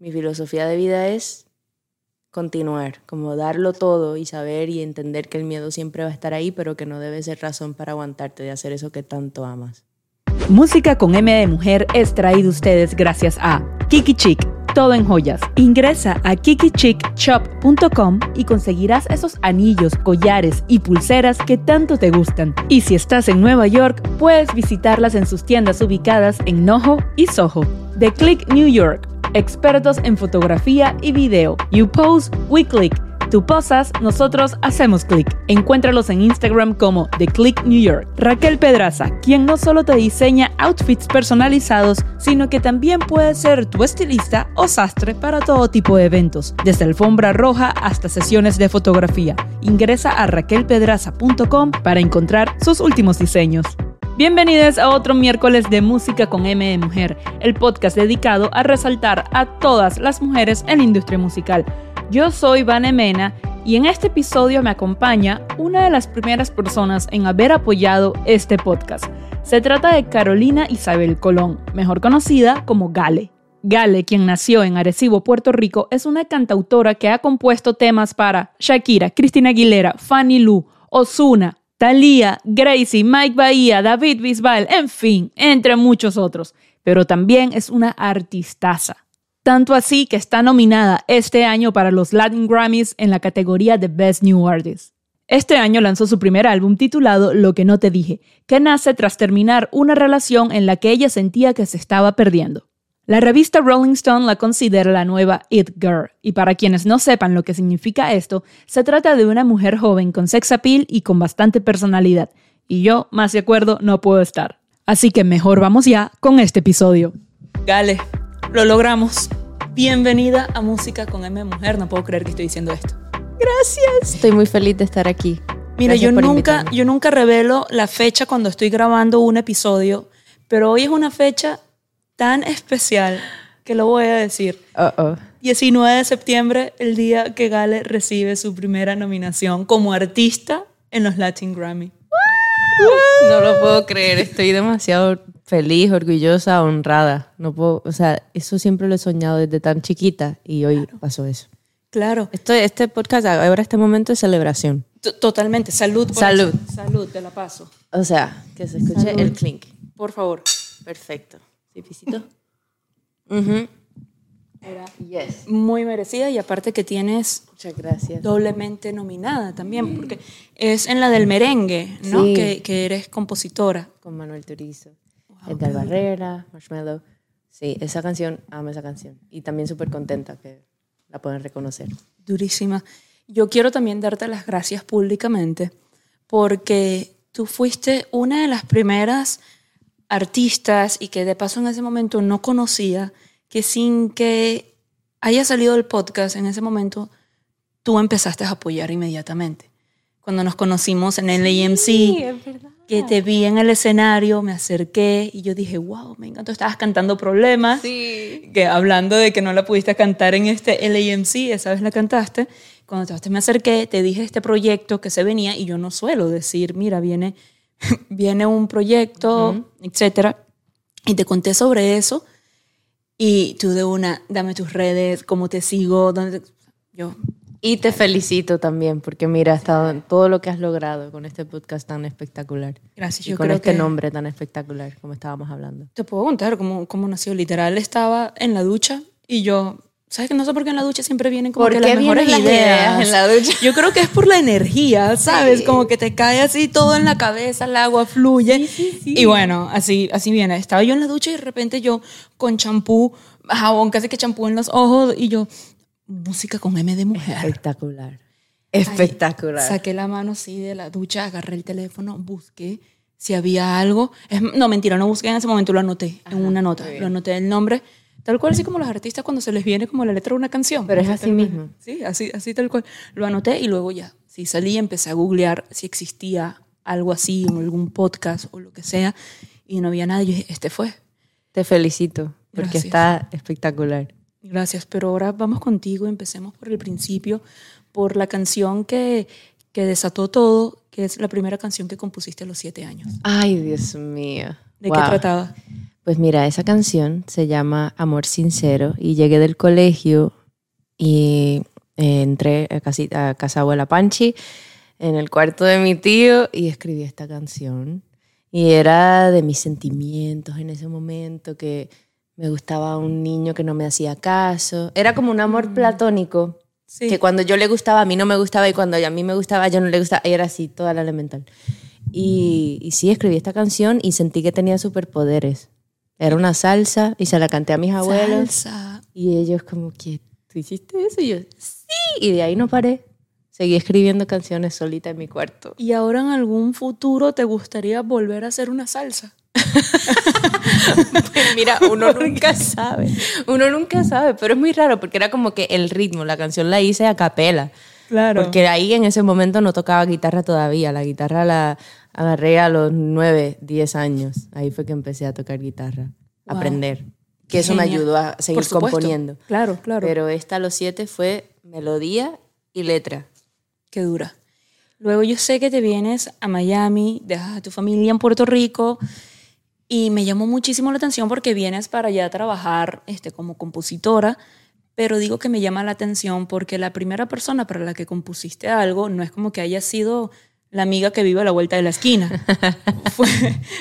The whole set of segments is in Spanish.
mi filosofía de vida es continuar, como darlo todo y saber y entender que el miedo siempre va a estar ahí, pero que no debe ser razón para aguantarte de hacer eso que tanto amas. Música con M de mujer es traído a ustedes gracias a Kiki Chic, todo en joyas. Ingresa a kikichickshop.com y conseguirás esos anillos, collares y pulseras que tanto te gustan. Y si estás en Nueva York, puedes visitarlas en sus tiendas ubicadas en Noho y Soho. The Click New York expertos en fotografía y video. You pose, we click. Tú posas, nosotros hacemos clic. Encuéntralos en Instagram como The Click New York. Raquel Pedraza, quien no solo te diseña outfits personalizados, sino que también puede ser tu estilista o sastre para todo tipo de eventos, desde alfombra roja hasta sesiones de fotografía. Ingresa a raquelpedraza.com para encontrar sus últimos diseños. Bienvenidos a otro miércoles de Música con M de Mujer, el podcast dedicado a resaltar a todas las mujeres en la industria musical. Yo soy Vane Mena y en este episodio me acompaña una de las primeras personas en haber apoyado este podcast. Se trata de Carolina Isabel Colón, mejor conocida como Gale. Gale, quien nació en Arecibo, Puerto Rico, es una cantautora que ha compuesto temas para Shakira, Cristina Aguilera, Fanny Lu, Ozuna, Thalía, Gracie, Mike Bahía, David Bisbal, en fin, entre muchos otros. Pero también es una artistaza. Tanto así que está nominada este año para los Latin Grammys en la categoría de Best New Artist. Este año lanzó su primer álbum titulado Lo que no te dije, que nace tras terminar una relación en la que ella sentía que se estaba perdiendo. La revista Rolling Stone la considera la nueva It Girl, y para quienes no sepan lo que significa esto, se trata de una mujer joven con sex appeal y con bastante personalidad, y yo, más de acuerdo, no puedo estar. Así que mejor vamos ya con este episodio. Gale, lo logramos. Bienvenida a Música con M Mujer, no puedo creer que estoy diciendo esto. Gracias. Estoy muy feliz de estar aquí. Mira, yo nunca, yo nunca revelo la fecha cuando estoy grabando un episodio, pero hoy es una fecha tan especial que lo voy a decir. Uh -oh. 19 de septiembre, el día que Gale recibe su primera nominación como artista en los Latin Grammy. No lo puedo creer, estoy demasiado feliz, orgullosa, honrada. No puedo, o sea, eso siempre lo he soñado desde tan chiquita y hoy claro. pasó eso. Claro. Esto, este podcast, ahora este momento es celebración. T Totalmente. Salud. Por Salud. Eso. Salud, te la paso. O sea, que se escuche Salud. el clink. Por favor. Perfecto. ¿Sí, pisito? uh -huh. Era yes. muy merecida y aparte que tienes Muchas gracias. doblemente nominada también, porque es en la del merengue, ¿no? Sí. Que, que, eres compositora. Con Manuel Turizo, wow, Edgar Barrera, Marshmello. Sí, esa canción, amo esa canción. Y también súper contenta que la pueden reconocer. Durísima. Yo quiero también darte las gracias públicamente porque tú fuiste una de las primeras artistas y que de paso en ese momento no conocía, que sin que haya salido el podcast en ese momento, tú empezaste a apoyar inmediatamente. Cuando nos conocimos en el AMC, sí, que te vi en el escenario, me acerqué y yo dije, wow, me encantó, estabas cantando Problemas, sí. que hablando de que no la pudiste cantar en este LAMC, esa vez la cantaste, cuando te me acerqué, te dije este proyecto que se venía y yo no suelo decir, mira, viene viene un proyecto, uh -huh. etcétera, y te conté sobre eso y tú de una, dame tus redes, cómo te sigo, dónde te... yo y te felicito también porque mira, has estado en todo lo que has logrado con este podcast tan espectacular. Gracias. Y yo con creo este que... nombre tan espectacular como estábamos hablando. Te puedo contar cómo, cómo nació. Literal, estaba en la ducha y yo ¿Sabes que no sé por qué en la ducha siempre vienen como ¿Por que las mejores ideas? ideas en la ducha? Yo creo que es por la energía, ¿sabes? Sí. Como que te cae así todo en la cabeza, el agua fluye. Sí, sí. Y bueno, así, así viene. Estaba yo en la ducha y de repente yo con champú, jabón, casi que champú en los ojos y yo, música con M de mujer. Espectacular. Espectacular. Ahí, saqué la mano así de la ducha, agarré el teléfono, busqué si había algo. Es, no, mentira, no busqué en ese momento, lo anoté Ajá, en una nota. Lo anoté el nombre Tal cual, así como los artistas cuando se les viene como la letra de una canción. Pero es así mismo. Sí, así, así tal cual. Lo anoté y luego ya, sí, salí y empecé a googlear si existía algo así o algún podcast o lo que sea y no había nada. Y yo dije, este fue. Te felicito porque Gracias. está espectacular. Gracias, pero ahora vamos contigo. Empecemos por el principio, por la canción que, que desató todo, que es la primera canción que compusiste a los siete años. Ay, Dios mío. ¿De Wow. qué trataba? Pues mira, esa canción se llama Amor Sincero y llegué del colegio y eh, entré a, casi, a casa abuela Panchi en el cuarto de mi tío y escribí esta canción. Y era de mis sentimientos en ese momento, que me gustaba un niño que no me hacía caso. Era como un amor platónico, Sí. que cuando yo le gustaba, a mí no me gustaba, y cuando a mí me gustaba, yo no le gustaba. Y era así, toda la elemental. Y, y sí, escribí esta canción y sentí que tenía superpoderes. Era una salsa y se la canté a mis abuelos. Salsa. Y ellos como que, ¿tú hiciste eso? Y yo, sí. Y de ahí no paré. Seguí escribiendo canciones solita en mi cuarto. ¿Y ahora en algún futuro te gustaría volver a hacer una salsa? Mira, uno nunca sabe. Uno nunca sabe, pero es muy raro porque era como que el ritmo, la canción la hice a capela. Claro. Porque ahí en ese momento no tocaba guitarra todavía. La guitarra la agarré a los 9, 10 años. Ahí fue que empecé a tocar guitarra, Wow. aprender. Que eso me ayudó a seguir componiendo. Claro, claro. Pero esta a los 7 fue melodía y letra. Qué dura. Luego yo sé que te vienes a Miami, dejas a tu familia en Puerto Rico y me llamó muchísimo la atención porque vienes para allá a trabajar este, como compositora, pero digo que me llama la atención porque la primera persona para la que compusiste algo no es como que haya sido la amiga que vive a la vuelta de la esquina. fue,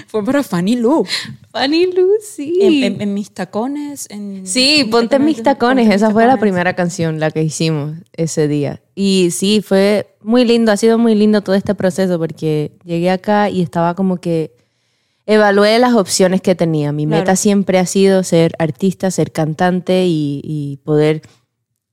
fue para Fanny Lu. Fanny Lu, sí. En, en- en mis tacones. En, Sí, ponte en mis tacones. Ponte Esa mis fue la tacones. primera canción, la que hicimos ese día. Y sí, fue muy lindo, ha sido muy lindo todo este proceso porque llegué acá y estaba como que evalué las opciones que tenía. Mi Claro. meta siempre ha sido ser artista, ser cantante y, y poder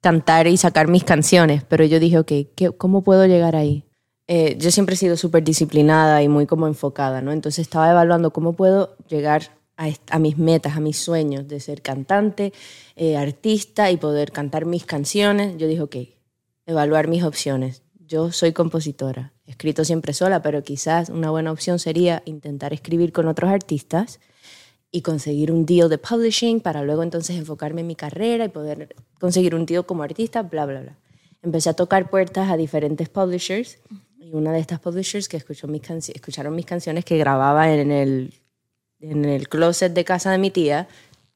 cantar y sacar mis canciones. Pero yo dije, ok, ¿qué- ¿cómo puedo llegar ahí? Eh, yo siempre he sido súper disciplinada y muy como enfocada, ¿no? Entonces estaba evaluando cómo puedo llegar a, a mis metas, a mis sueños de ser cantante, eh, artista y poder cantar mis canciones. Yo dije, ok, evaluar mis opciones. Yo soy compositora, he escrito siempre sola, pero quizás una buena opción sería intentar escribir con otros artistas y conseguir un deal de publishing para luego entonces enfocarme en mi carrera y poder conseguir un deal como artista, bla, bla, bla. Empecé a tocar puertas a diferentes publishers y una de estas publishers que escuchó mis escucharon mis canciones que grababa en el, en el closet de casa de mi tía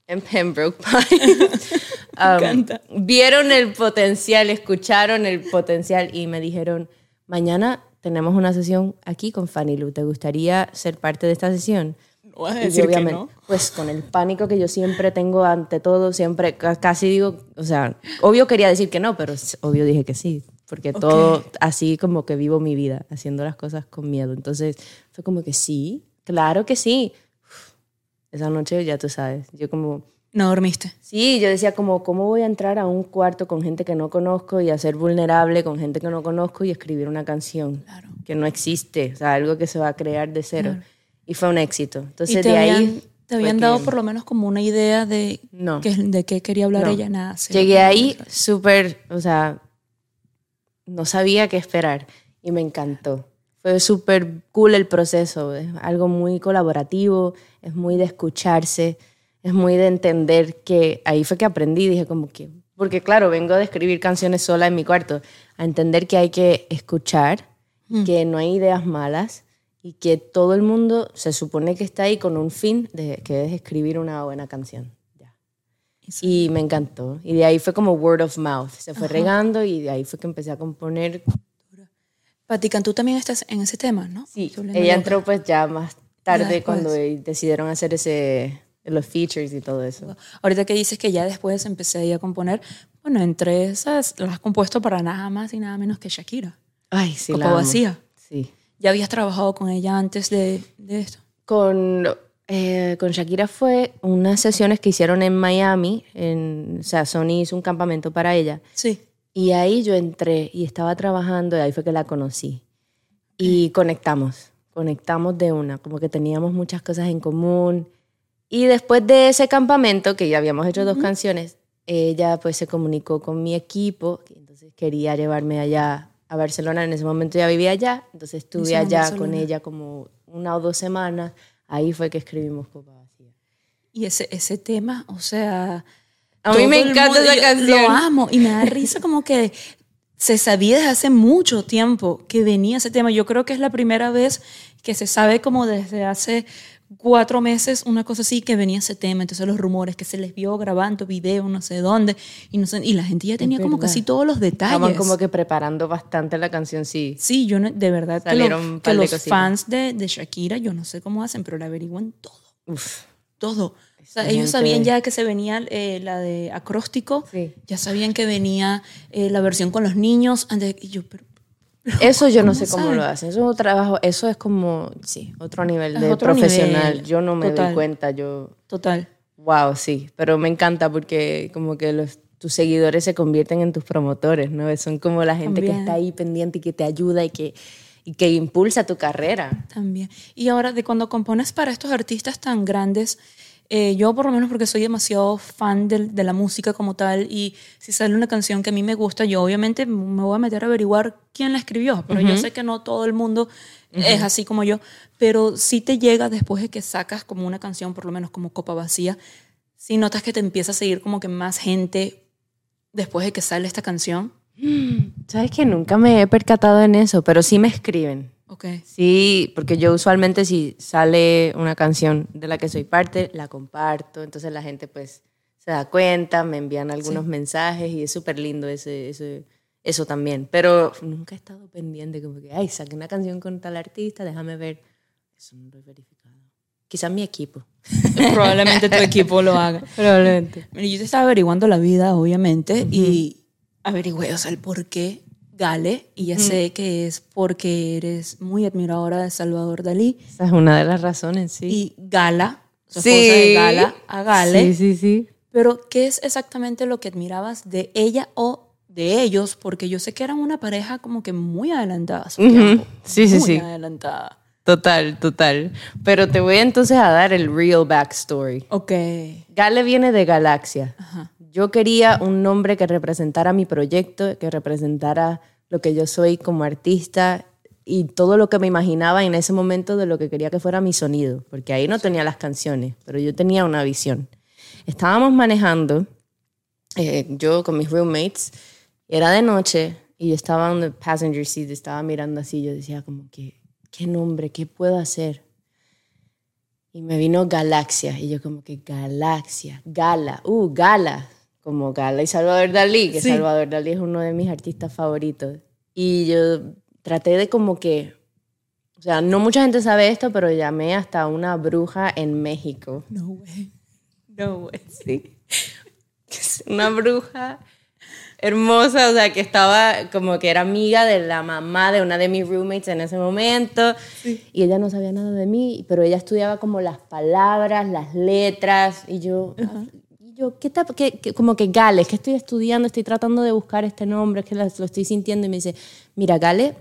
en Pembroke Pines. Um, vieron el potencial, escucharon el potencial y me dijeron, mañana tenemos una sesión aquí con Fanny Lu, ¿te gustaría ser parte de esta sesión? No vas a Y decir que obviamente, no. Pues con el pánico que yo siempre tengo ante todo, siempre ca- casi digo, o sea, obvio quería decir que no, pero obvio dije que sí, porque todo así como que vivo mi vida, haciendo las cosas con miedo. Entonces fue como que sí, claro que sí. Uf, Esa noche ya tú sabes, yo como, No dormiste. sí, yo decía como, ¿cómo voy a entrar a un cuarto con gente que no conozco y a ser vulnerable con gente que no conozco y escribir una canción Claro. que no existe, o sea, algo que se va a crear de cero? Y fue un éxito. Entonces y te de habían, ahí... te habían que- dado por lo menos como una idea de, No. qué- de qué quería hablar No. ella, nada. Llegué ahí súper, o sea, no sabía qué esperar y me encantó. Fue súper cool el proceso, es algo muy colaborativo, es muy de escucharse, es muy de entender que ahí fue que aprendí, dije como que, porque claro, vengo de escribir canciones sola en mi cuarto, a entender que hay que escuchar, que no hay ideas malas y que todo el mundo se supone que está ahí con un fin, de, que es escribir una buena canción. Ya. Y me encantó. Y de ahí fue como word of mouth. Se fue regando y de ahí fue que empecé a componer. Pati Cantú también estás en ese tema, ¿no? Sí, ella loca. entró pues ya más tarde después. cuando decidieron hacer ese, los features y todo eso. Ahorita que dices que ya después empecé a componer, bueno, entre esas las has compuesto para nada más y nada menos que Shakira. Ay, sí, Copa la amo. Vacía. Sí. ¿Ya habías trabajado con ella antes de, de esto? Con, eh, con Shakira fue unas sesiones que hicieron en Miami. En, o sea, Sony hizo un campamento para ella. Sí. Y ahí yo entré y estaba trabajando y ahí fue que la conocí. Y conectamos, conectamos de una, como que teníamos muchas cosas en común. Y después de ese campamento, que ya habíamos hecho dos canciones, ella pues se comunicó con mi equipo, que entonces quería llevarme allá a Barcelona, en ese momento ya vivía allá, entonces estuve allá Barcelona. con ella como una o dos semanas, ahí fue que escribimos Copa Vacía. Y ese, ese tema, o sea... A mí me encanta mundo- esa yo canción. Lo amo y me da risa como que se sabía desde hace mucho tiempo que venía ese tema. Yo creo que es la primera vez que se sabe como desde hace cuatro meses, una cosa así, que venía ese tema, entonces los rumores que se les vio grabando video, no sé dónde, y, no sé, y la gente ya tenía como casi todos los detalles. Estaban como que preparando bastante la canción, sí. Sí, yo no- de verdad que, lo- de los fans de, de Shakira, yo no sé cómo hacen, pero la averiguan todo, Uf. todo. O sea, Esa ellos sabían ya que se venía eh, la de acróstico, Sí. ya sabían que venía eh, la versión con los niños, antes, y yo, pero, Eso yo no ¿Cómo sé cómo lo hacen. Eso es un trabajo, eso es como, sí, otro nivel Es de otro profesional. nivel, Yo no me total. doy cuenta, yo, total. wow, sí. Pero me encanta porque como que los, tus seguidores se convierten en tus promotores, ¿no? Son como la gente que está ahí pendiente y que te ayuda y que, y que impulsa tu carrera. También. Y ahora, de cuando compones para estos artistas tan grandes, eh, yo por lo menos porque soy demasiado fan de, la música como tal, y si sale una canción que a mí me gusta, yo obviamente me voy a meter a averiguar quién la escribió, pero yo sé que no todo el mundo es así como yo, pero si te llega después de que sacas como una canción, por lo menos como Copa Vacía, si notas que te empieza a seguir como que más gente después de que sale esta canción. Sabes que nunca me he percatado en eso, pero sí me escriben. Ok. Sí, porque yo usualmente si sale una canción de la que soy parte, la comparto, entonces la gente pues se da cuenta, me envían algunos mensajes y es súper lindo ese, ese- eso también. Pero nunca he estado pendiente como que, ay, saqué una canción con tal artista, déjame ver. Eso no lo he verificado. Quizás mi equipo. Probablemente tu equipo lo haga. Probablemente. Mira, yo te estaba averiguando la vida, obviamente, y averigüé, o sea, el por qué Gale, y ya sé que es porque eres muy admiradora de Salvador Dalí, Esa es una de las razones, sí. y Gala, su esposa de Gala, a Gale. Sí, sí, sí. Pero, ¿qué es exactamente lo que admirabas de ella o de ellos? Porque yo sé que eran una pareja como que muy adelantada a su Ujú. tiempo. Sí, sí, muy sí. adelantada. Total, total. Pero te voy entonces a dar el real backstory. Ok. Gale viene de Galaxia. Yo quería un nombre que representara mi proyecto, que representara lo que yo soy como artista y todo lo que me imaginaba en ese momento de lo que quería que fuera mi sonido, porque ahí no tenía las canciones, pero yo tenía una visión. Estábamos manejando, eh, yo con mis roommates, era de noche y yo estaba en el passenger seat, estaba mirando así, yo decía como que, ¿qué nombre? ¿Qué puedo hacer? Y me vino Galaxia. Y yo como que Galaxia, Gala, uh, Gala. Como Gala y Salvador Dalí, que Sí. Salvador Dalí es uno de mis artistas favoritos. Y yo traté de como que, o sea, no mucha gente sabe esto, pero llamé hasta una bruja en México. No way. No way. Sí. Una bruja hermosa, o sea, que estaba como que era amiga de la mamá de una de mis roommates en ese momento. Y ella no sabía nada de mí, pero ella estudiaba como las palabras, las letras. Y yo, y yo ¿qué, ta- qué- qué- como que Gale, que estoy estudiando, estoy tratando de buscar este nombre, es que lo, estoy sintiendo. Y me dice, mira, Gale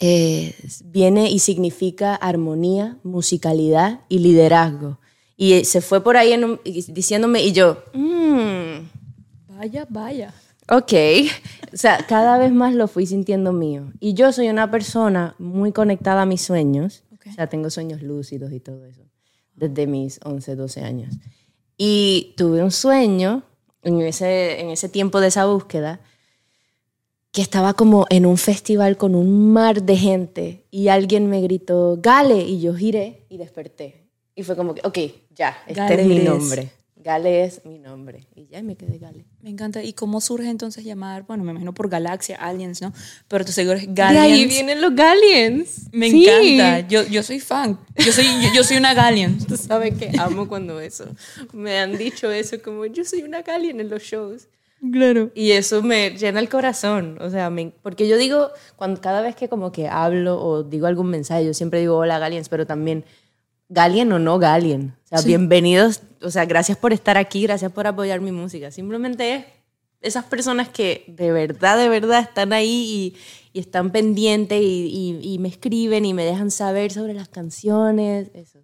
eh, viene y significa armonía, musicalidad y liderazgo. Y eh, se fue por ahí en un- diciéndome, y yo, "Mm, Vaya, vaya. ok. O sea, cada vez más lo fui sintiendo mío. Y yo soy una persona muy conectada a mis sueños. Ok. O sea, tengo sueños lúcidos y todo eso, desde mis 11, 12 años. Y tuve un sueño en ese, en ese tiempo de esa búsqueda que estaba como en un festival con un mar de gente y alguien me gritó, Gale, y yo giré y desperté. Y fue como que, ok, ya, este Gale es mi nombre. Gale es mi nombre. Y ya me quedé Gale. Me encanta. ¿Y cómo surge entonces llamar? Bueno, me imagino por Galaxia, Aliens, ¿no? Pero tus seguidores De Galians. ahí vienen los Galleons. Me Sí. encanta. Yo, yo soy fan. Yo soy, yo, yo soy una Gallian. Tú sabes que amo cuando eso. Me han dicho eso, como yo soy una Galleon en los shows. Claro. Y eso me llena el corazón, o sea, me- porque yo digo, cuando, cada vez que como que hablo o digo algún mensaje, yo siempre digo hola Galliens, pero también Galien o no Galien. O sea, Sí. bienvenidos, o sea, gracias por estar aquí, gracias por apoyar mi música. Simplemente es esas personas que de verdad, de verdad están ahí y, y están pendientes y, y- y me escriben y me dejan saber sobre las canciones. Eso.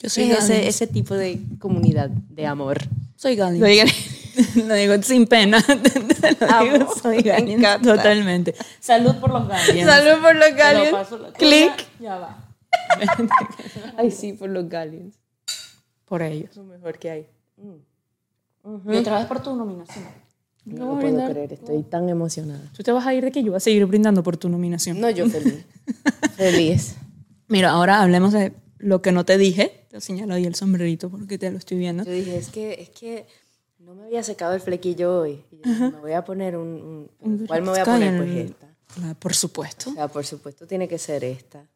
Yo soy Es ese, ese tipo de comunidad de amor. Soy Gallian. Lo digan. Lo digo sin pena. Lo Amo, digo, soy encanta. Totalmente. Salud por los Gallians. Salud por los la- Click. Ya va. Ay, sí, por los Galliens. Por ellos. Lo mejor que hay. Y otra vez por tu nominación. No Yo lo puedo creer, estoy tan emocionada. Tú te vas a ir de que yo voy a seguir brindando por tu nominación. No, yo feliz. feliz. Mira, ahora hablemos de lo que no te dije Te señalo ahí el sombrerito porque te lo estoy viendo. Yo dije, es que, es que no me había secado el flequillo hoy. Y yo me voy a poner un... un- ¿Cuál me voy a poner? Pues el- esta. Ah, por supuesto. O sea, por supuesto tiene que ser esta.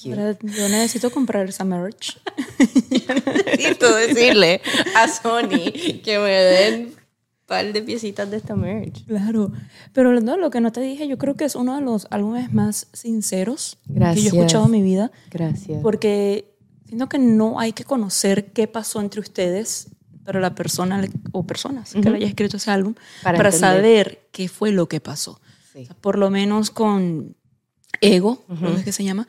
You. Ahora yo necesito comprar esa merch. Necesito decirle a Sony que me den par de piecitas de esta merch. Claro. Pero no, lo que no te dije, yo creo que es uno de los álbumes más sinceros que yo Gracias. he escuchado en mi vida. Gracias. Porque siento que no hay que conocer qué pasó entre ustedes para la persona o personas que le haya escrito ese álbum Para para, saber qué fue lo que pasó. Sí. O sea, por lo menos con Ego, creo que es que se llama,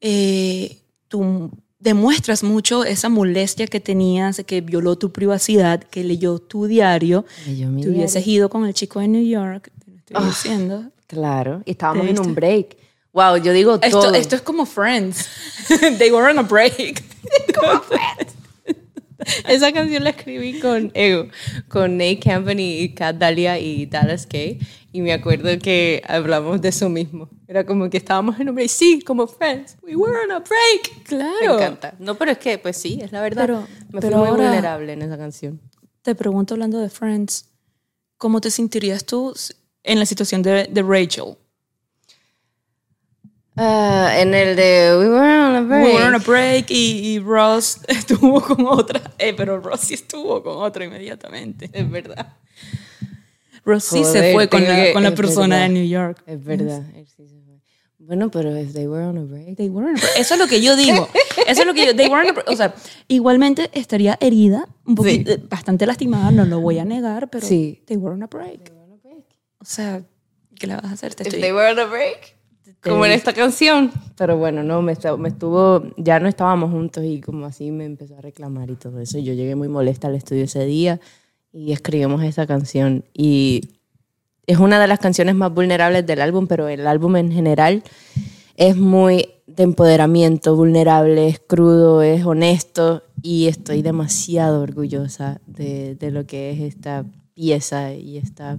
eh, tú demuestras mucho esa molestia que tenías, que violó tu privacidad, que leyó tu diario. Leyó Te hubieses ido con el chico de New York, te lo estoy Ah. diciendo. Claro. Y estábamos ¿Te en un break. Wow, yo digo Esto, todo. esto es como Friends. They were on a break. Esa canción la escribí con Ego, con Nate Campen y Kat Dahlia y Dallas Kay. Y me acuerdo que hablamos de eso mismo. Era como que estábamos en un break. Sí, como friends. We were on a break. Claro. Me encanta. No, pero es que, pues sí, es la verdad. Pero- me pero fui muy ahora- vulnerable en esa canción. Te pregunto hablando de Friends, ¿cómo te sentirías tú en la situación de, de Rachel? Ah, en el de We were on a break. We were on a break y, y Ross estuvo con otra. Eh, pero Ross sí estuvo con otra inmediatamente. Es verdad. Ross sí se fue con la, con la persona verdad. de New York. Es verdad. Sí. Bueno, pero if they were on a break. They were on a break. Eso es lo que yo digo. Eso es lo que yo. They were on a break. O sea, igualmente estaría herida, un poquito, bastante lastimada, no lo voy a negar, pero Sí. they were on a break. O sea, ¿qué le vas a hacer? Te If estoy- they were on a break. Como en esta canción. Pero bueno, no, me, me estuvo, ya no estábamos juntos y como así me empezó a reclamar y todo eso. Yo llegué muy molesta al estudio ese día y escribimos esta canción. Y es una de las canciones más vulnerables del álbum, pero el álbum en general es muy de empoderamiento, vulnerable, es crudo, es honesto y estoy demasiado orgullosa de, de lo que es esta pieza y esta,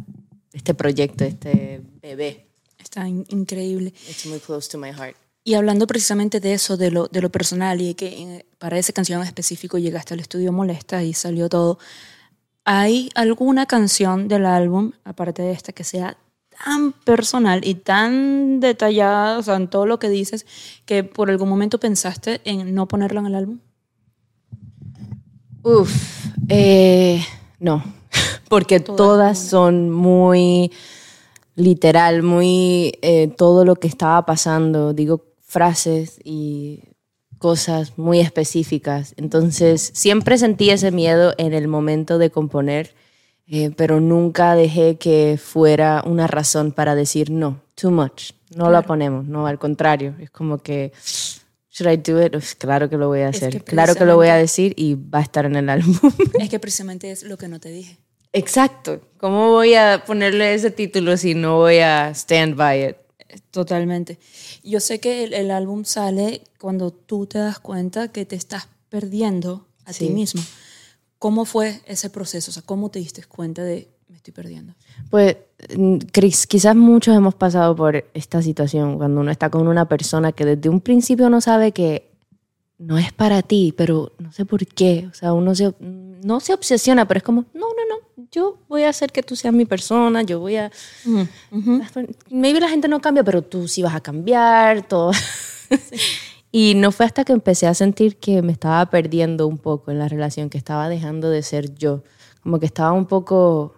este proyecto, este bebé. Está in- increíble. It's muy close to my heart. Y hablando precisamente de eso, de lo, de lo personal y que eh, para esa canción en específico llegaste al estudio molesta y salió todo, ¿hay alguna canción del álbum, aparte de esta, que sea tan personal y tan detallada, o sea, en todo lo que dices, que por algún momento pensaste en no ponerla en el álbum? Uf, eh, no, porque todas, son muy literal, muy eh, todo lo que estaba pasando. Digo frases y cosas muy específicas. Entonces, siempre sentí ese miedo en el momento de componer, eh, pero nunca dejé que fuera una razón para decir no, too much. No la ponemos, no, al contrario. Es como que, should I do it? Uf, claro que lo voy a Es hacer. que claro que lo voy a decir y va a estar en el álbum. Es que precisamente es lo que no te dije. Exacto. ¿Cómo voy a ponerle ese título si no voy a stand by it? Totalmente. Yo sé que el, el álbum sale cuando tú te das cuenta que te estás perdiendo a ti mismo. ¿Cómo fue ese proceso? O sea, ¿cómo te diste cuenta de me estoy perdiendo? Pues, mm, Chris, quizás muchos hemos pasado por esta situación cuando uno está con una persona que desde un principio no sabe que no es para ti, pero no sé por qué. O sea, uno se, no se obsesiona, pero es como, no, no, no, yo voy a hacer que tú seas mi persona, yo voy a... Maybe la gente no cambia, pero tú sí vas a cambiar, todo. y no fue hasta que empecé a sentir que me estaba perdiendo un poco en la relación, que estaba dejando de ser yo. Como que estaba un poco,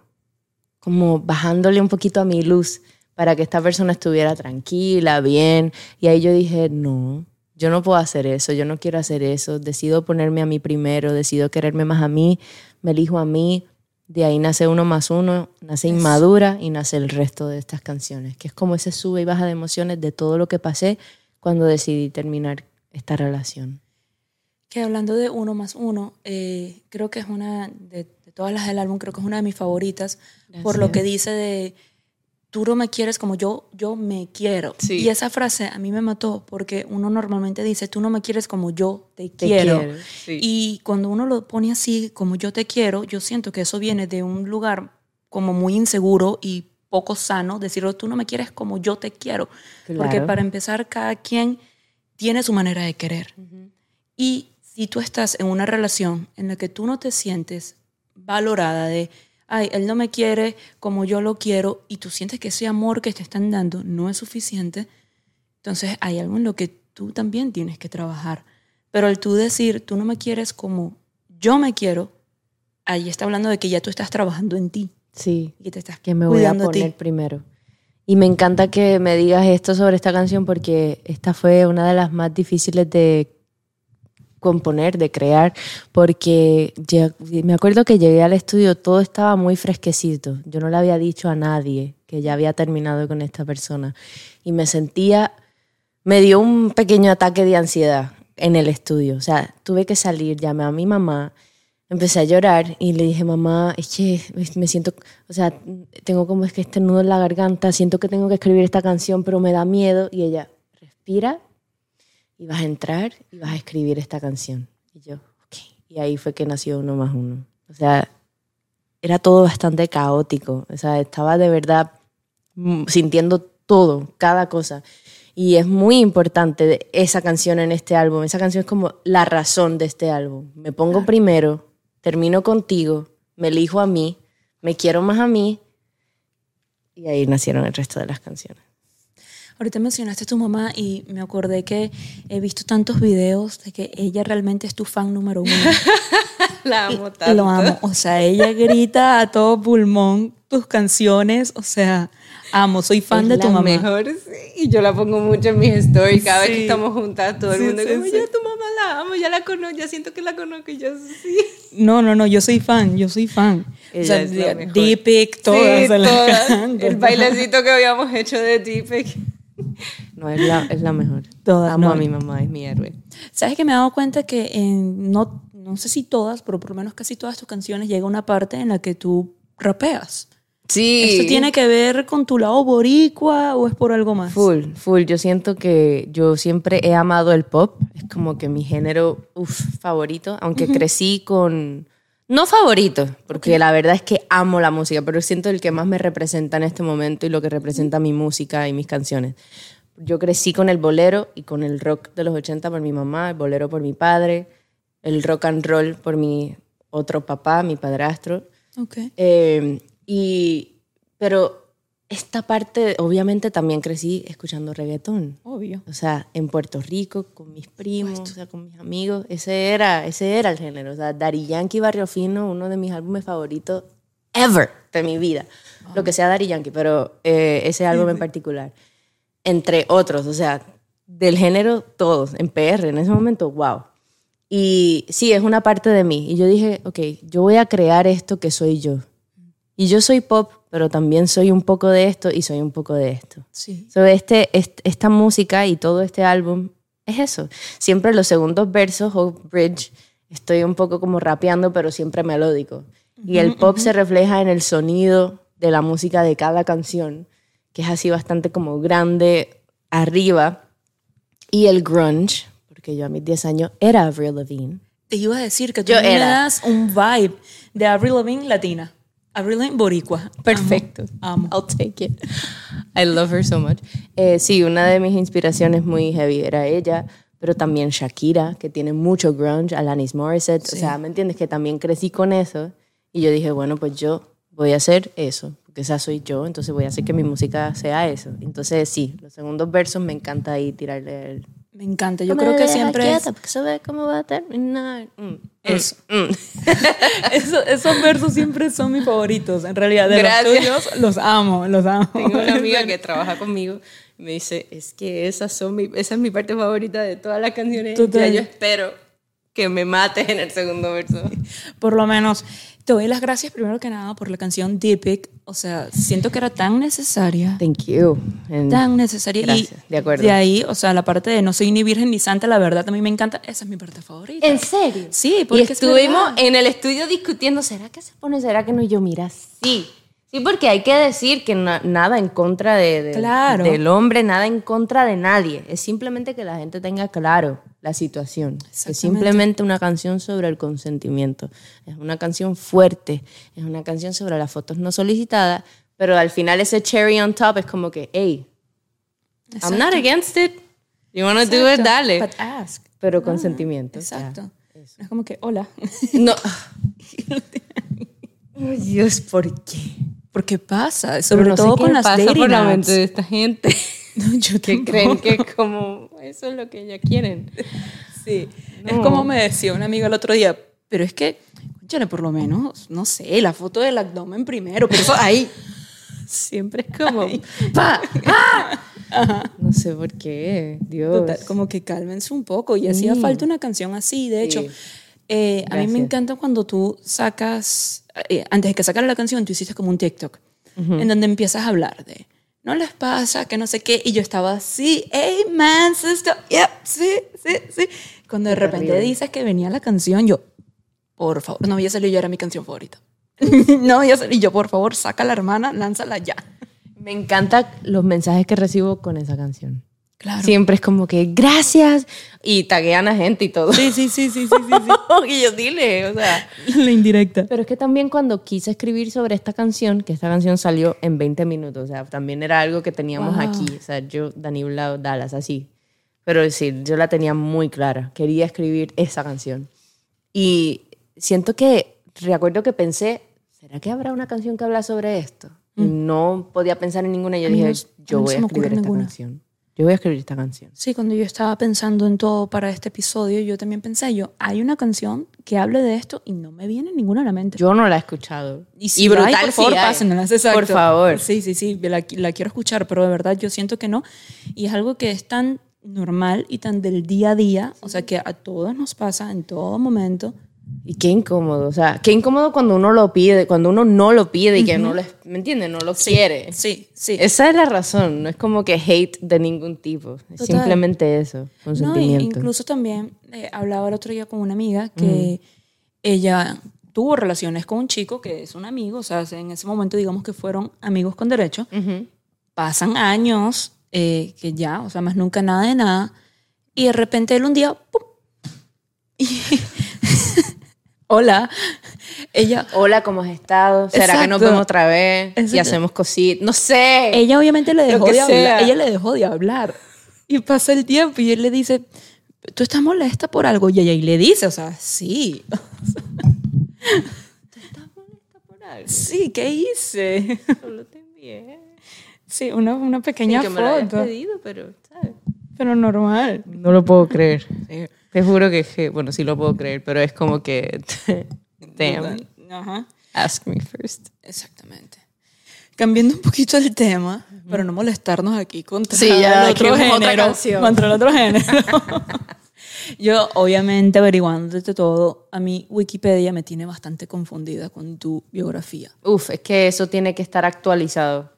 como bajándole un poquito a mi luz para que esta persona estuviera tranquila, bien. Y ahí yo dije, no, yo no puedo hacer eso, yo no quiero hacer eso. Decido ponerme a mí primero, decido quererme más a mí, me elijo a mí. De ahí nace uno más uno, nace Inmadura y nace el resto de estas canciones, que es como ese sube y baja de emociones de todo lo que pasé cuando decidí terminar esta relación. Que hablando de uno más uno, eh, creo que es una de, de todas las del álbum, creo que es una de mis favoritas, por lo que dice de tú no me quieres como yo, yo me quiero. Sí. Y esa frase a mí me mató porque uno normalmente dice tú no me quieres como yo te, Te quiero. quiero, sí. Y cuando uno lo pone así, como yo te quiero, yo siento que eso viene de un lugar como muy inseguro y poco sano, decirlo tú no me quieres como yo te quiero. Porque Claro. para empezar, cada quien tiene su manera de querer. Y si tú estás en una relación en la que tú no te sientes valorada de, ay, él no me quiere como yo lo quiero y tú sientes que ese amor que te están dando no es suficiente, entonces hay algo en lo que tú también tienes que trabajar. Pero al tú decir, tú no me quieres como yo me quiero, ahí está hablando de que ya tú estás trabajando en ti. Sí, Y te estás que me voy a poner primero. Y me encanta que me digas esto sobre esta canción porque esta fue una de las más difíciles de componer, de crear, porque ya- me acuerdo que llegué al estudio, todo estaba muy fresquecito. Yo no le había dicho a nadie que ya había terminado con esta persona. Y me sentía, me dio un pequeño ataque de ansiedad en el estudio. O sea, tuve que salir, llamé a mi mamá, empecé a llorar y le dije, mamá, es que me siento, o sea, tengo como es que este nudo en la garganta, siento que tengo que escribir esta canción, pero me da miedo. Y ella, respira y vas a entrar y vas a escribir esta canción. Y yo, ok. Y ahí fue que nació uno más uno. O sea, era todo bastante caótico. O sea, estaba de verdad sintiendo todo, cada cosa. Y es muy importante esa canción en este álbum. Esa canción es como la razón de este álbum. Me pongo primero, termino contigo, me elijo a mí, me quiero más a mí. Y ahí nacieron el resto de las canciones. Ahorita mencionaste a tu mamá y me acordé que he visto tantos videos de que ella realmente es tu fan número uno. La Y Lo amo. O sea, ella grita a todo pulmón tus canciones. O sea, amo, soy fan Es de tu la mamá. mejor, sí. Y yo la pongo mucho en mis stories. Cada vez Sí. que estamos juntas, todo el Sí, mundo sí, como, ya tu mamá la amo, ya la conozco, ya siento que la conozco. Y yo, sí. No, no, no, yo soy fan, yo soy fan. Ella o sea, es la mejor. Deepic, todas. Todas. El bailecito que habíamos hecho de Deepak. No, es la, es la mejor. Todas, Amo no. a mi mamá, es mi héroe. ¿Sabes que me he dado cuenta que en, no, no sé si todas, pero por lo menos casi todas tus canciones llega una parte en la que tú rapeas? Sí. ¿Esto tiene que ver con tu lado boricua o es por algo más? Full, full. Yo siento que yo siempre he amado el pop. Es como que mi género uf, favorito, aunque crecí con... No favorito, porque la verdad es que amo la música, pero siento el que más me representa en este momento y lo que representa mi música y mis canciones. Yo crecí con el bolero y con el rock de los 80 por mi mamá, el bolero por mi padre, el rock and roll por mi otro papá, mi padrastro. Ok. Eh, y, pero esta parte, obviamente también crecí escuchando reggaetón. Obvio. O sea, en Puerto Rico, con mis primos, o sea, con mis amigos. Ese era, ese era el género. O sea, Daddy Yankee Barrio Fino, uno de mis álbumes favoritos ever de mi vida. Lo que sea Daddy Yankee, pero eh, ese álbum en particular. Entre otros, o sea, del género todos, en PR, en ese momento, wow. Y sí, es una parte de mí. Y yo dije, ok, yo voy a crear esto que soy yo. Y yo soy pop, pero también soy un poco de esto y soy un poco de esto. Sí. So, este, est- esta música y todo este álbum es eso. Siempre los segundos versos o bridge estoy un poco como rapeando, pero siempre melódico. Y el pop se refleja en el sonido de la música de cada canción, que es así bastante como grande arriba. Y el grunge, porque yo a mis 10 años era Avril Lavigne. Te iba a decir que tú Yo me era. das un vibe de Avril Lavigne latina. Avril Lavigne boricua. Perfecto. Amo. I'll take it. I love her so much. Eh, sí, una de mis inspiraciones muy heavy era ella, pero también Shakira, que tiene mucho grunge, Alanis Morissette. O sea, ¿me entiendes? Que también crecí con eso. Y yo dije, bueno, pues yo voy a hacer eso, porque esa soy yo, entonces voy a hacer que mi música sea eso. Entonces, sí, los segundos versos me encanta ahí tirarle el... Me encanta. Yo creo que siempre es quieta, porque sabe cómo va a terminar. Mm. eso. Eso- esos versos siempre son mis favoritos. En realidad, de Gracias. los tuyos, los amo, los amo. Tengo una amiga que trabaja conmigo y me dice, es que esas son mi, esa es mi parte favorita de todas las canciones. Total. Ya yo espero que me mates en el segundo verso. Por lo menos, te doy las gracias primero que nada por la canción Deepic. O sea, siento que era tan necesaria. Thank you. And- Tan necesaria. Gracias, y de acuerdo. De ahí, o sea, la parte de no soy ni virgen ni santa, la verdad, a mí me encanta. Esa es mi parte favorita. ¿En serio? Sí, porque y es estuvimos en el estudio discutiendo, ¿será que se pone? ¿Será que no? Y yo, mira, sí. Sí, porque hay que decir que na- nada en contra de, de- Claro. del hombre, nada en contra de nadie. Es simplemente que la gente tenga claro la situación. Es simplemente una canción sobre el consentimiento. Es una canción fuerte. Es una canción sobre las fotos no solicitadas. Pero al final ese cherry on top es como que, hey, I'm not against it. You wanna do it, Exacto. dale. But ask. Pero consentimiento. o sea, Exacto. Es como que, hola. No. Ay, Dios, ¿por qué? ¿Por qué pasa? Sobre no todo con las pasa por la mente de esta gente. yo que creen que como eso es lo que ellas quieren. Sí. Es No. como me decía una amiga el otro día, pero es que, escúchale, por lo menos, no sé, la foto del abdomen primero, pero eso ahí. Siempre es como, pa, ¡ah! No sé por qué, Dios. Total, como que cálmense un poco. Y hacía Sí. falta una canción así. De hecho, Sí. eh, a mí me encanta cuando tú sacas, eh, antes de que sacara la canción, tú hiciste como un TikTok, en donde empiezas a hablar de, no les pasa, que no sé qué. Y yo estaba así, hey man, sister, yep, sí, sí, sí. Cuando de repente dices que venía la canción, yo, por favor, no voy a salir, yo era mi canción favorita. no voy a salir, yo, por favor, saca a la hermana, lánzala ya. Me encantan los mensajes que recibo con esa canción. Claro. Siempre es como que, gracias. Y taguean a gente y todo. Sí, sí, sí, sí, sí, sí. y yo dile, o sea. La indirecta. Pero es que también cuando quise escribir sobre esta canción, que esta canción salió en 20 minutos, o sea, también era algo que teníamos Wow. aquí, o sea, yo, Dani Blau, Dallas, así. Pero sí, yo la tenía muy clara, quería escribir esa canción. Y siento que, recuerdo que pensé, ¿será que habrá una canción que habla sobre esto? Y no podía pensar en ninguna, yo Mm. A mí dije, no s- a yo no voy a escribir esta ninguna. canción. Yo voy a escribir esta canción. Sí, cuando yo estaba pensando en todo para este episodio, yo también pensé, yo, hay una canción que hable de esto y no me viene ninguna a la mente. Yo no la he escuchado. y si brutal, por favor, sí hay. pásenlas, exacto. Por favor. Sí, sí, sí, la, la quiero escuchar, pero de verdad yo siento que no. Y es algo que es tan normal y tan del día a día, o sea, que a todos nos pasa en todo momento. Y qué incómodo, o sea, qué incómodo cuando uno lo pide, cuando uno no lo pide y que no lo, ¿me entiendes? No lo quiere. Sí, sí. Esa es la razón, no es como que hate de ningún tipo, es simplemente eso, No, consentimiento. incluso también eh, hablaba el otro día con una amiga que ella tuvo relaciones con un chico que es un amigo, o sea, en ese momento digamos que fueron amigos con derecho. Ujú. Pasan años eh, que ya, o sea, más nunca nada de nada, y de repente él un día, ¡pum! Y- Hola, ella, Hola, ¿cómo has estado? ¿Será que nos vemos otra vez? Y Exacto. hacemos cositas, no sé. ella obviamente le dejó de hablar, ella le dejó de hablar. Y pasa el tiempo y él le dice, ¿tú estás molesta por algo? Y ella y le dice, o sea, sí. Sí, ¿qué hice? Solo te envié. Sí, una, una pequeña que me lo foto, pedido, pero, ¿sabes? pero normal. No lo puedo creer. Te juro que, que- bueno, sí lo puedo creer, pero es como que, damn, Ajá, ask me first. exactamente. Cambiando un poquito el tema, para no molestarnos aquí contra Sí, ya, el otro otra género. canción. Contra el otro género. Yo, obviamente, averiguándote todo, a mí Wikipedia me tiene bastante confundida con tu biografía. Uf, es que eso tiene que estar actualizado.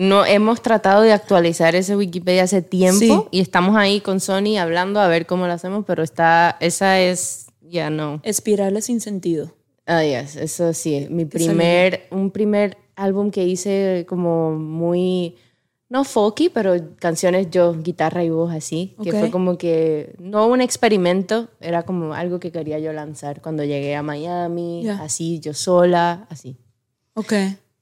No hemos tratado de actualizar ese Wikipedia hace tiempo Sí. y estamos ahí con Sony hablando a ver cómo lo hacemos, pero está, esa es, ya no. Espirales sin sentido. Ah, yes, eso sí, mi primer, un primer álbum que hice como muy, no folky, pero canciones yo, guitarra y voz así, que Ok. fue como que, no un experimento, era como algo que quería yo lanzar cuando llegué a Miami, Ya. así, yo sola, así. Ok.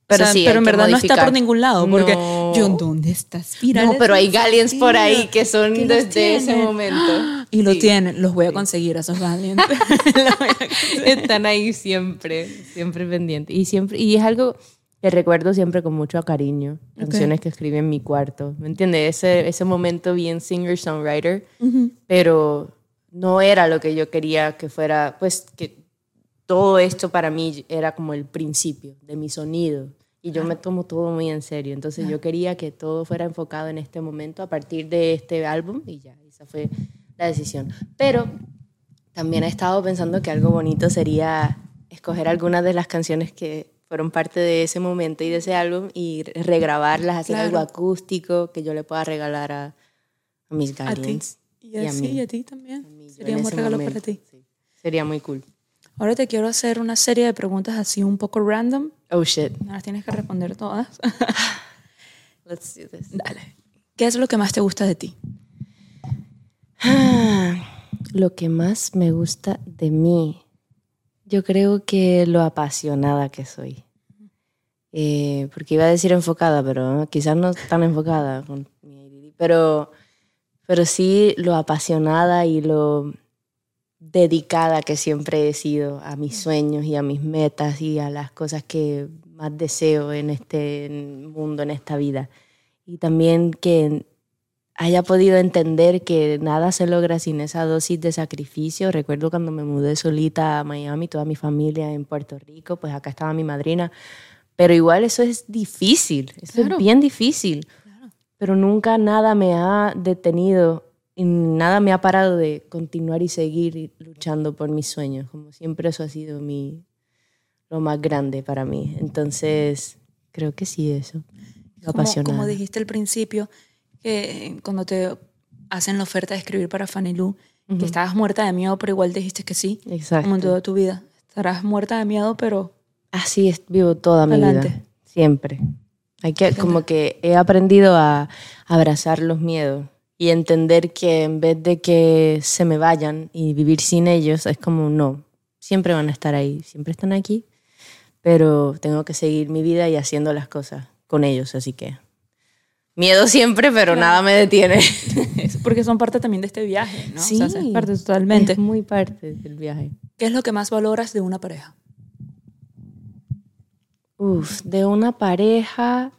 Pero O sea, sí, pero en verdad no está modificar. por ningún lado, porque No. yo, ¿dónde está Espirales No, pero hay Galleons por ahí que son desde ese momento. Y lo Sí. tienen, los voy a conseguir a esos Galleons. Están ahí siempre, siempre pendientes. Y, siempre, y es algo que recuerdo siempre con mucho cariño. Canciones que escribí en mi cuarto. ¿Me entiendes? Ese, ese momento bien singer-songwriter. Pero no era lo que yo quería que fuera. Pues que todo esto para mí era como el principio de mi sonido. Y yo me tomo todo muy en serio. Entonces yo quería que todo fuera enfocado en este momento a partir de este álbum y ya, esa fue la decisión. Pero también he estado pensando que algo bonito sería escoger algunas de las canciones que fueron parte de ese momento y de ese álbum y regrabarlas, hacer Claro. algo acústico que yo le pueda regalar a, a mis a ti. guardians. Y así, mí. y a ti también. A mí, Sería un regalo momento, para ti. sí. Sería muy cool. Ahora te quiero hacer una serie de preguntas así un poco random. Oh shit. No las tienes que responder todas. Let's do this. Dale. ¿Qué es lo que más te gusta de ti? Lo que más me gusta de mí, yo creo que lo apasionada que soy. Eh, porque iba a decir enfocada, pero quizás no tan enfocada. Pero, pero sí lo apasionada y lo, dedicada que siempre he sido a mis sueños y a mis metas y a las cosas que más deseo en este mundo, en esta vida. Y también que haya podido entender que nada se logra sin esa dosis de sacrificio. Recuerdo cuando me mudé solita a Miami, toda mi familia en Puerto Rico, pues acá estaba mi madrina. Pero igual eso es difícil, eso es bien difícil. Pero nunca nada me ha detenido y nada me ha parado de continuar y seguir luchando por mis sueños. Como siempre eso ha sido mi, lo más grande para mí. Entonces, creo que sí, eso. Como, como dijiste al principio, que cuando te hacen la oferta de escribir para Fanny Lu, que estabas muerta de miedo, pero igual dijiste que sí. Exacto. Como en toda tu vida. Estarás muerta de miedo, pero... Así es, vivo toda mi vida. Siempre. Hay que, como que he aprendido a abrazar los miedos y entender que en vez de que se me vayan y vivir sin ellos, es como no, siempre van a estar ahí, siempre están aquí, pero tengo que seguir mi vida y haciendo las cosas con ellos, así que miedo siempre, pero nada me detiene. Porque son parte también de este viaje, ¿no? Sí, o sea, es parte totalmente. Es muy parte del viaje. ¿Qué es lo que más valoras de una pareja? Uf, de una pareja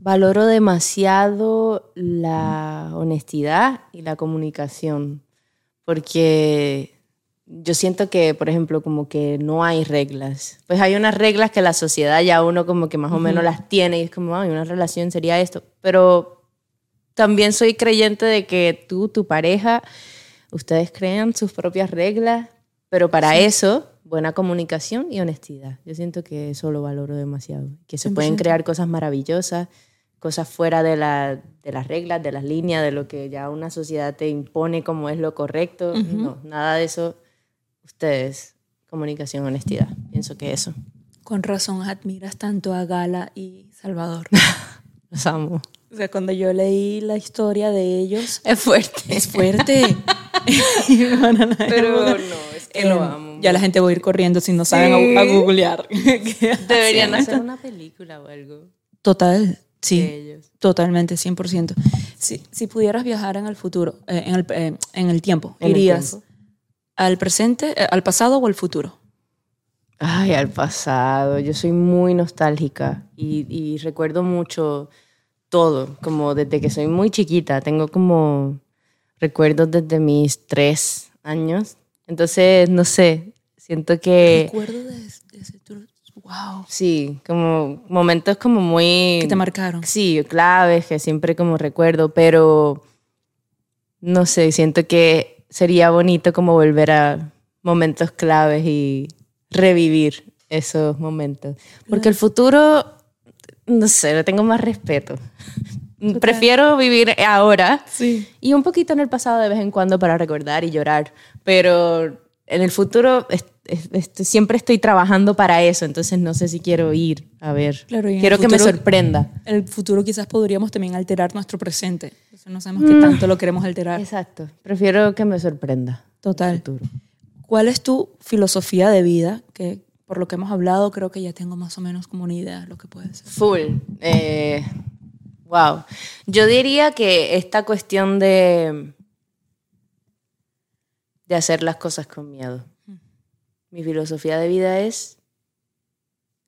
valoro demasiado la honestidad y la comunicación, porque yo siento que, por ejemplo, como que no hay reglas. Pues hay unas reglas que la sociedad ya uno como que más o menos las tiene y es como, ay, una relación sería esto, pero también soy creyente de que tú, tu pareja, ustedes crean sus propias reglas, pero para eso buena comunicación y honestidad. Yo siento que eso lo valoro demasiado, que se pueden crear cosas maravillosas cosas fuera de, la, de las reglas, de las líneas, de lo que ya una sociedad te impone como es lo correcto. No, nada de eso. Ustedes, comunicación, honestidad. Pienso que eso. Con razón admiras tanto a Gala y Salvador. Los amo. O sea, cuando yo leí la historia de ellos... Es fuerte. Es fuerte. Pero no, que lo em, amo. Ya la gente va a ir corriendo si no saben a, googlear. Deberían hacer una película o algo. Total. Sí, totalmente, 100%. Si, si pudieras viajar en el futuro, eh, en, el, eh, en, el, tiempo, ¿irías al presente, eh, al pasado o al futuro? Ay, al pasado. Yo soy muy nostálgica y, y, recuerdo mucho todo, como desde que soy muy chiquita. Tengo como recuerdos desde mis tres años. Entonces, no sé, siento que... Recuerdo de, de ese Wow. Sí, como momentos como muy... Que te marcaron. Sí, claves que siempre como recuerdo, pero no sé, siento que sería bonito como volver a momentos claves y revivir esos momentos. Porque el futuro, no sé, le tengo más respeto. Prefiero vivir ahora sí. y un poquito en el pasado de vez en cuando para recordar y llorar, pero en el futuro siempre estoy trabajando para eso, entonces no sé si quiero ir a ver. quiero que me sorprenda. el futuro quizás podríamos también alterar nuestro presente. no sabemos qué mm. tanto lo queremos alterar. Exacto. Prefiero que me sorprenda. Total. ¿Cuál es tu filosofía de vida? Que por lo que hemos hablado creo que ya tengo más o menos como una idea de lo que puede ser. Full. Eh, wow. Yo diría que esta cuestión de de hacer las cosas con miedo. Mi filosofía de vida es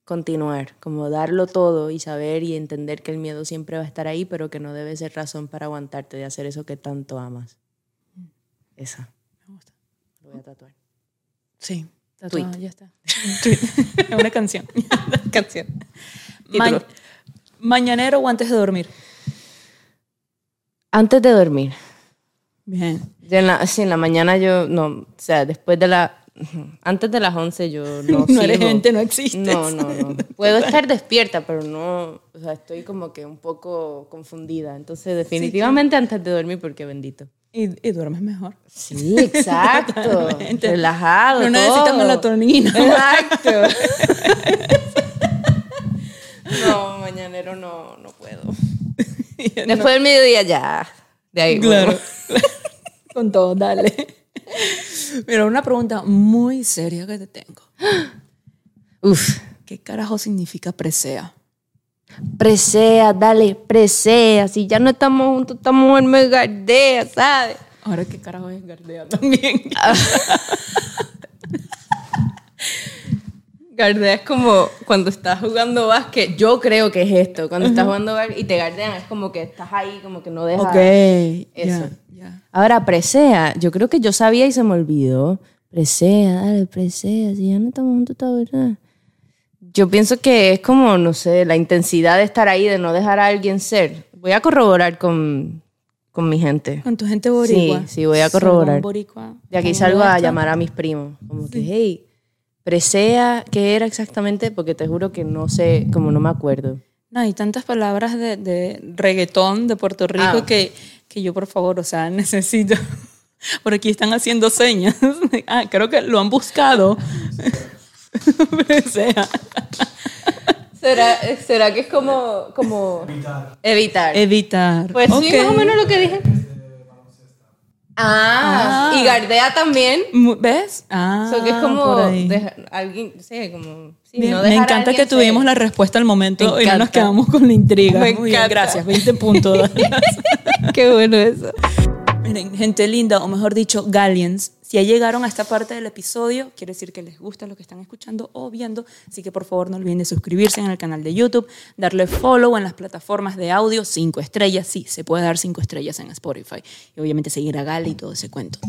continuar, como darlo todo y saber y entender que el miedo siempre va a estar ahí, pero que no debe ser razón para aguantarte de hacer eso que tanto amas. Esa. Me gusta. Lo voy a tatuar. Sí, tatuado, ya está. es una canción. canción. ¿Mañanero o antes de dormir? Antes de dormir. Bien. En la, sí, en la mañana yo, no, o sea, después de la, antes de las 11 yo no No eres gente, no existe. No, no, no. Puedo estar despierta, pero no, o sea, estoy como que un poco confundida. Entonces, definitivamente antes de dormir, porque bendito. Y, y, duermes mejor. Sí, exacto. Relajado. No necesitas melatonina. Exacto. no, mañanero no, no puedo. Después del mediodía ya. De ahí. Claro. Con todo, dale. Mira, una pregunta muy seria que te tengo. Uf. ¿Qué carajo significa presea? Presea, dale, presea. Si ya no estamos juntos, estamos en mega idea, ¿sabes? Ahora qué carajo es Gardea también. Gardea es como cuando estás jugando básquet. Yo creo que es esto. Cuando estás jugando básquet y te gardean, es como que estás ahí, como que no dejas. ok. Eso. ya, ya. Ahora, presea. Yo creo que yo sabía y se me olvidó. Presea, dale, presea. Si ya no estamos juntos, está verdad. Yo pienso que es como, no sé, la intensidad de estar ahí, de no dejar a alguien ser. Voy a corroborar con, con mi gente. Con tu gente boricua. Sí, sí, voy a corroborar. Boricua. De aquí ¿Cómo salgo a llamar a mis primos. Como que, hey, presea, ¿qué era exactamente? Porque te juro que no sé, como no me acuerdo. No, hay tantas palabras de, de reggaetón de Puerto Rico Ah. que, que yo, por favor, o sea, necesito. Por aquí están haciendo señas. Ah, creo que lo han buscado. Presea. ¿Será, será que es como, como evitar? Evitar. Pues sí, más o menos lo que dije. Ah, Ah. y Gardea también. ¿Ves? Ah, So que es como ahí. deja- alguien, sí, como sí, Bien, no me encanta que tuvimos ser. la respuesta al momento Me y no nos quedamos con la intriga. Me Muy bien, encanta. gracias. 20 puntos. Qué bueno eso. Miren, gente linda, o mejor dicho, Gallians, si ya llegaron a esta parte del episodio, quiere decir que les gusta lo que están escuchando o viendo, así que por favor no olviden de suscribirse en el canal de YouTube, darle follow en las plataformas de audio, cinco estrellas, sí, se puede dar cinco estrellas en Spotify, y obviamente seguir a Gali y todo ese cuento.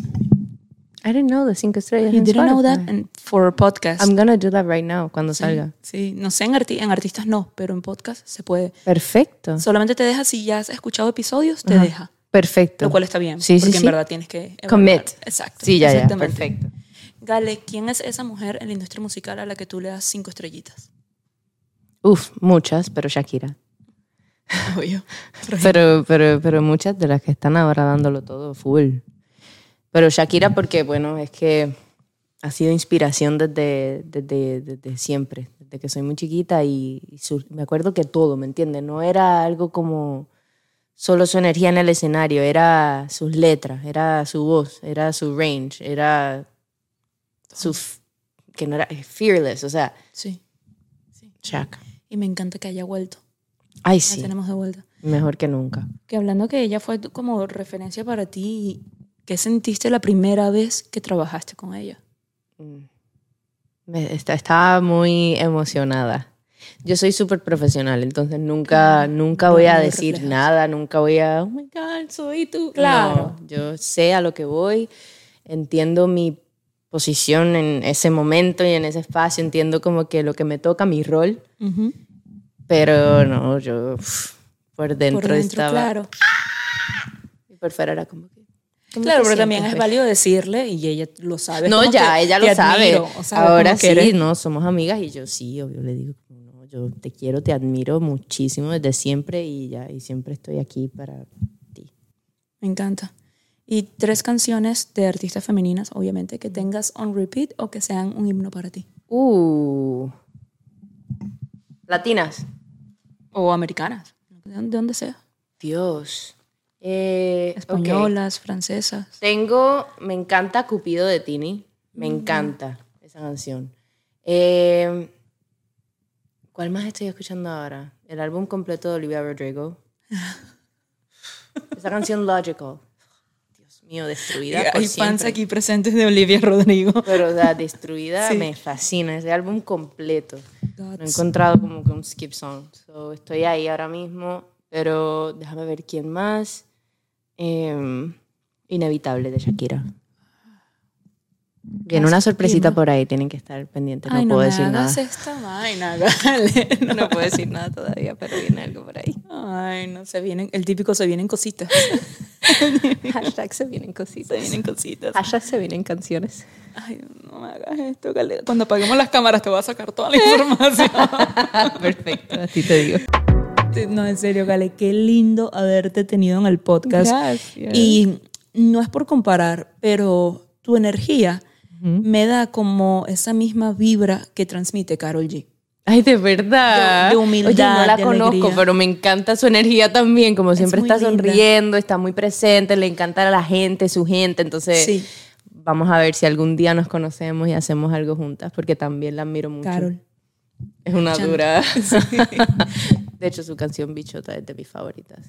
I didn't know the cinco estrellas. You didn't know that Spotify. And for a podcast. I'm gonna do that right now cuando salga. Sí, no sé, en, arti- en artistas no, pero en podcast se puede. Perfecto. Solamente te deja, si ya has escuchado episodios, te deja. Perfecto. Lo cual está bien, Sí, sí, porque en sí. verdad tienes que... evaluar. Commit. Exacto. Sí, ya, ya. Perfecto. Gale, ¿quién es esa mujer en la industria musical a la que tú le das cinco estrellitas? Uf, muchas, pero Shakira. Obvio. Pero, pero, pero muchas de las que están ahora dándolo todo full. Pero Shakira porque, bueno, es que ha sido inspiración desde, desde, desde siempre, desde que soy muy chiquita y, y su- me acuerdo que todo, ¿me entiendes? No era algo como solo su energía en el escenario, era sus letras, era su voz, era su range, era su... que no era fearless, o sea, Sí. Shak. Y me encanta que haya vuelto. Ay, La sí, tenemos de vuelta. mejor que nunca. Que hablando que ella fue como referencia para ti, ¿qué sentiste la primera vez que trabajaste con ella? Está- estaba muy emocionada. Yo soy súper profesional, entonces nunca, nunca voy a decir reflejas. nada, nunca voy a, oh my God, soy tú. Claro. No, yo sé a lo que voy, entiendo mi posición en ese momento y en ese espacio, entiendo como que lo que me toca, mi rol, pero no, yo por dentro, Por dentro, estaba, claro. y por fuera era como que... ¿cómo Claro, pero también es válido decirle y ella lo sabe. No, ya, ella lo sabe. admiro, o sabe Ahora sí, eres- no, somos amigas y yo sí, obvio, le digo, no, yo te quiero, te admiro muchísimo desde siempre y ya, y siempre estoy aquí para ti. Me encanta. Y tres canciones de artistas femeninas, obviamente, que tengas on repeat o que sean un himno para ti. Uh. Latinas. O americanas, de donde sea. Dios. Eh. Españolas, francesas. Tengo, me encanta Cupido de Tini. Me encanta esa canción. Eh, ¿Cuál más estoy escuchando ahora? El álbum completo de Olivia Rodrigo. esa canción Logical. Dios mío, destruida. por Hay fans siempre. aquí presentes de Olivia Rodrigo. Pero la destruida Sí. me fascina. Ese álbum completo. Lo he That's- encontrado como que un skip song. So, estoy ahí ahora mismo. Pero déjame ver quién más. Em, Inevitable de Shakira. Viene una sorpresita por ahí, tienen que estar pendientes. No Ay, no puedo me decir nada. esta vaina. No. No puedo decir nada todavía, pero viene algo por ahí. Ay, no, se vienen, el típico se vienen cositas. Hashtag se vienen cositas. Se vienen cositas. Hashtag se vienen canciones. Ay, no me hagas esto, Gale. Cuando apaguemos las cámaras te voy a sacar toda la información. Perfecto, así te digo. No, en serio, Gale, qué lindo haberte tenido en el podcast. Gracias. Y no es por comparar, pero tu energía me da como esa misma vibra que transmite Carol G. Ay, de verdad. De- de humildad, Oye, no la de conozco, alegría. pero me encanta su energía también. Como siempre está linda. sonriendo, está muy presente, le encanta a la gente, su gente. Entonces, Sí. vamos a ver si algún día nos conocemos y hacemos algo juntas, porque también la admiro mucho. Carol. Es una Chan. dura. De hecho, su canción Bichota es de mis favoritas.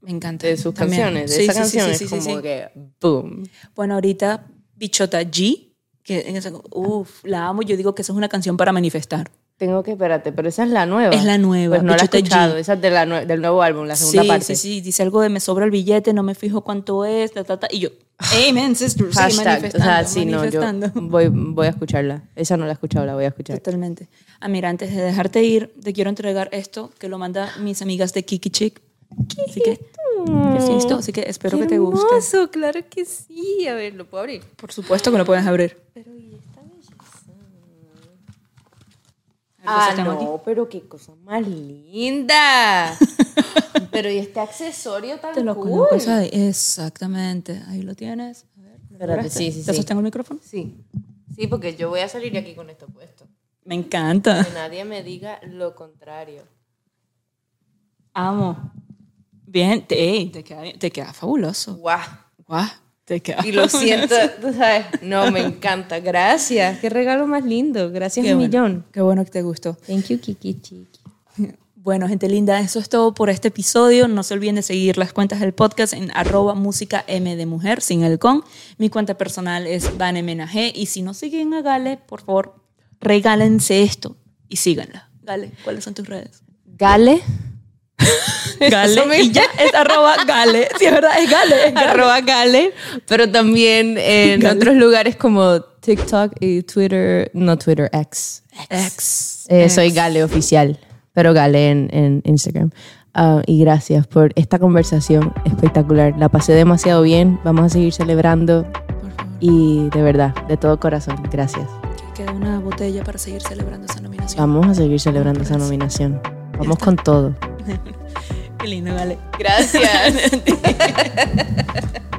Me encanta. de sus También. canciones, de Sí, esa sí, sí, canción, sí, es sí, como sí. que boom. Bueno, ahorita Bichota G, que en esa- uf, la amo. Yo digo que esa es una canción para manifestar. Tengo que, espérate, pero esa es la nueva. Es la nueva, Pues no la he escuchado, esa es de la del nuevo álbum, la segunda sí, parte. sí, sí. Dice algo de me sobra el billete, no me fijo cuánto es, ta, ta, ta. Y yo, amen, sister. Sí, Hashtag, o sea, sí, no, yo voy, voy a escucharla. Esa no la he escuchado, la voy a escuchar. Totalmente. Ah, mira, antes de dejarte ir, te quiero entregar esto que lo manda mis amigas de Kiki Chick. Así que, que sí, esto, así que espero que te guste. Hermoso, claro que sí. A ver, ¿lo puedo abrir? Por supuesto que lo puedes abrir. Ah, Entonces, tengo no, pero qué cosa más linda. pero y este accesorio tan Te lo cool. colocas ahí. Exactamente. Ahí lo tienes. A ver, ¿lo Espérate, sí, sí, ¿Te sí. sostengo el micrófono? Sí. Sí, porque yo voy a salir de aquí con esto puesto. Me encanta. Que nadie me diga lo contrario. Amo. Bien, te, queda, te queda fabuloso. Guau. Guau, Y lo siento, tú sabes. No, me encanta. Gracias. Qué regalo más lindo. Gracias Qué un bueno, millón. Qué bueno que te gustó. Thank you, Kiki Chiqui. Bueno, gente linda, eso es todo por este episodio. No se olviden de seguir las cuentas del podcast en arroba música M de mujer, sin el con. Mi cuenta personal es vanemenaj. Y si no siguen a Gale, por favor, regálense esto y síganla. Gale, ¿cuáles son tus redes? Gale. Gale, y ya es arroba Gale. Sí, es verdad, es Gale. es Gale. arroba Gale, pero también en Gale. otros lugares como TikTok y Twitter, no Twitter, X. Ex. Eh, soy Gale oficial, pero Gale en, en Instagram. Ah, y gracias por esta conversación espectacular. La pasé demasiado bien. Vamos a seguir celebrando Por favor, y de verdad, de todo corazón, gracias. que queda una botella para seguir celebrando esa nominación. Vamos a seguir celebrando esa nominación. Vamos con todo. Qué lindo, Gale. Gracias.